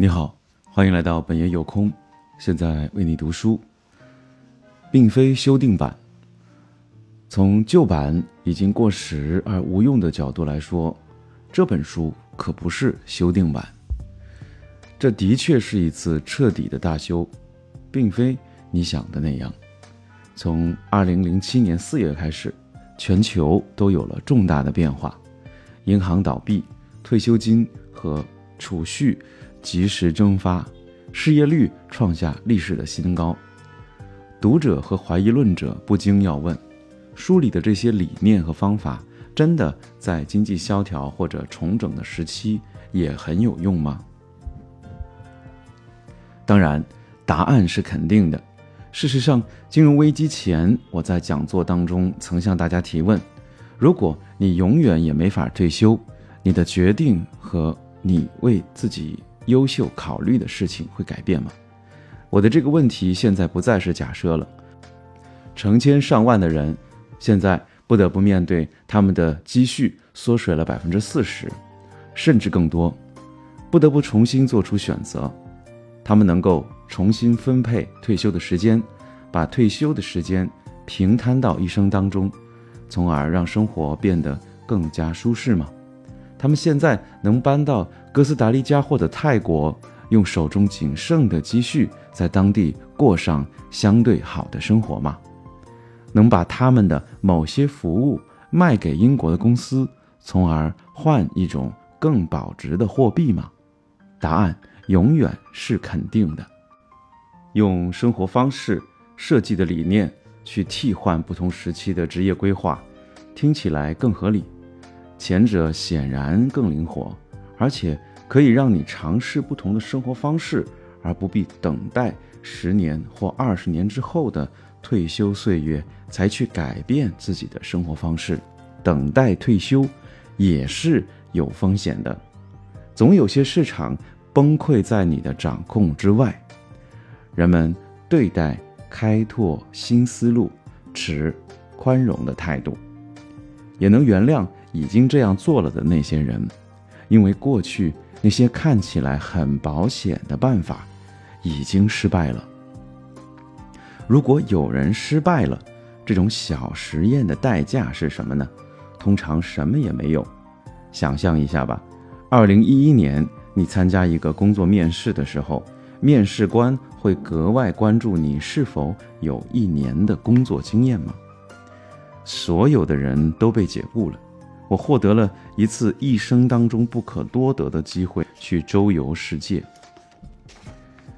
你好，欢迎来到本爷有空，现在为你读书，并非修订版。从旧版已经过时而无用的角度来说，这本书可不是修订版。这的确是一次彻底的大修，并非你想的那样。从二零零七年四月开始，全球都有了重大的变化，银行倒闭，退休金和储蓄。及时蒸发，失业率创下历史的新高。读者和怀疑论者不禁要问：书里的这些理念和方法，真的在经济萧条或者重整的时期也很有用吗？当然，答案是肯定的。事实上，金融危机前，我在讲座当中曾向大家提问：如果你永远也没法退休，你的决定和你为自己。优秀考虑的事情会改变吗？我的这个问题现在不再是假设了。成千上万的人现在不得不面对他们的积蓄缩水了百分之四十，甚至更多，不得不重新做出选择。他们能够重新分配退休的时间，把退休的时间平摊到一生当中，从而让生活变得更加舒适吗？他们现在能搬到哥斯达黎加或者泰国，用手中仅剩的积蓄在当地过上相对好的生活吗？能把他们的某些服务卖给英国的公司，从而换一种更保值的货币吗？答案永远是肯定的。用生活方式设计的理念去替换不同时期的职业规划，听起来更合理。前者显然更灵活，而且可以让你尝试不同的生活方式，而不必等待十年或二十年之后的退休岁月才去改变自己的生活方式。等待退休也是有风险的，总有些市场崩溃在你的掌控之外。人们对待开拓新思路持宽容的态度，也能原谅。已经这样做了的那些人，因为过去那些看起来很保险的办法已经失败了。如果有人失败了，这种小实验的代价是什么呢？通常什么也没有。想象一下吧，二零一一年你参加一个工作面试的时候，面试官会格外关注你是否有一年的工作经验吗？所有的人都被解雇了。我获得了一次一生当中不可多得的机会，去周游世界，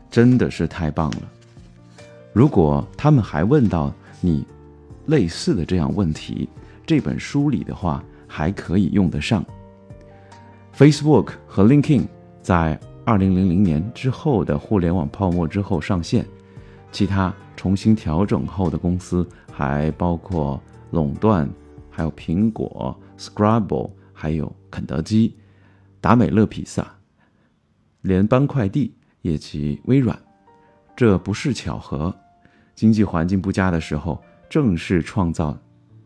真的是太棒了。如果他们还问到你类似的这样问题，这本书里的话还可以用得上。Facebook 和 LinkedIn 在二零零零年之后的互联网泡沫之后上线，其他重新调整后的公司还包括垄断。还有苹果、Scrabble，还有肯德基、达美乐披萨、联邦快递以及微软，这不是巧合。经济环境不佳的时候，正是创造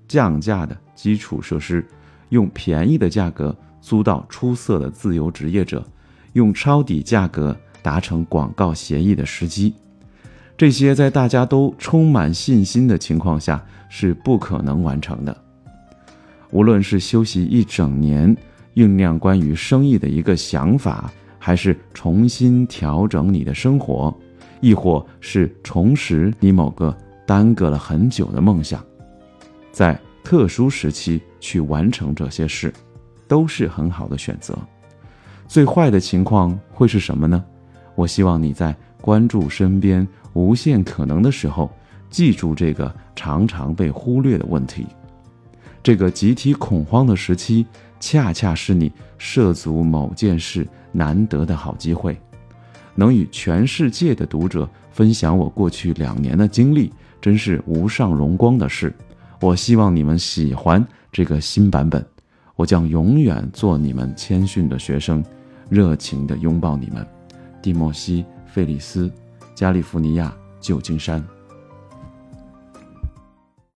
降价的基础设施，用便宜的价格租到出色的自由职业者，用抄底价格达成广告协议的时机。这些在大家都充满信心的情况下是不可能完成的。无论是休息一整年，酝酿关于生意的一个想法，还是重新调整你的生活，亦或是重拾你某个耽搁了很久的梦想，在特殊时期去完成这些事，都是很好的选择。最坏的情况会是什么呢？我希望你在关注身边无限可能的时候，记住这个常常被忽略的问题。这个集体恐慌的时期，恰恰是你涉足某件事难得的好机会。能与全世界的读者分享我过去两年的经历，真是无上荣光的事。我希望你们喜欢这个新版本。我将永远做你们谦逊的学生，热情地拥抱你们。蒂莫西·费里斯，加利福尼亚，旧金山。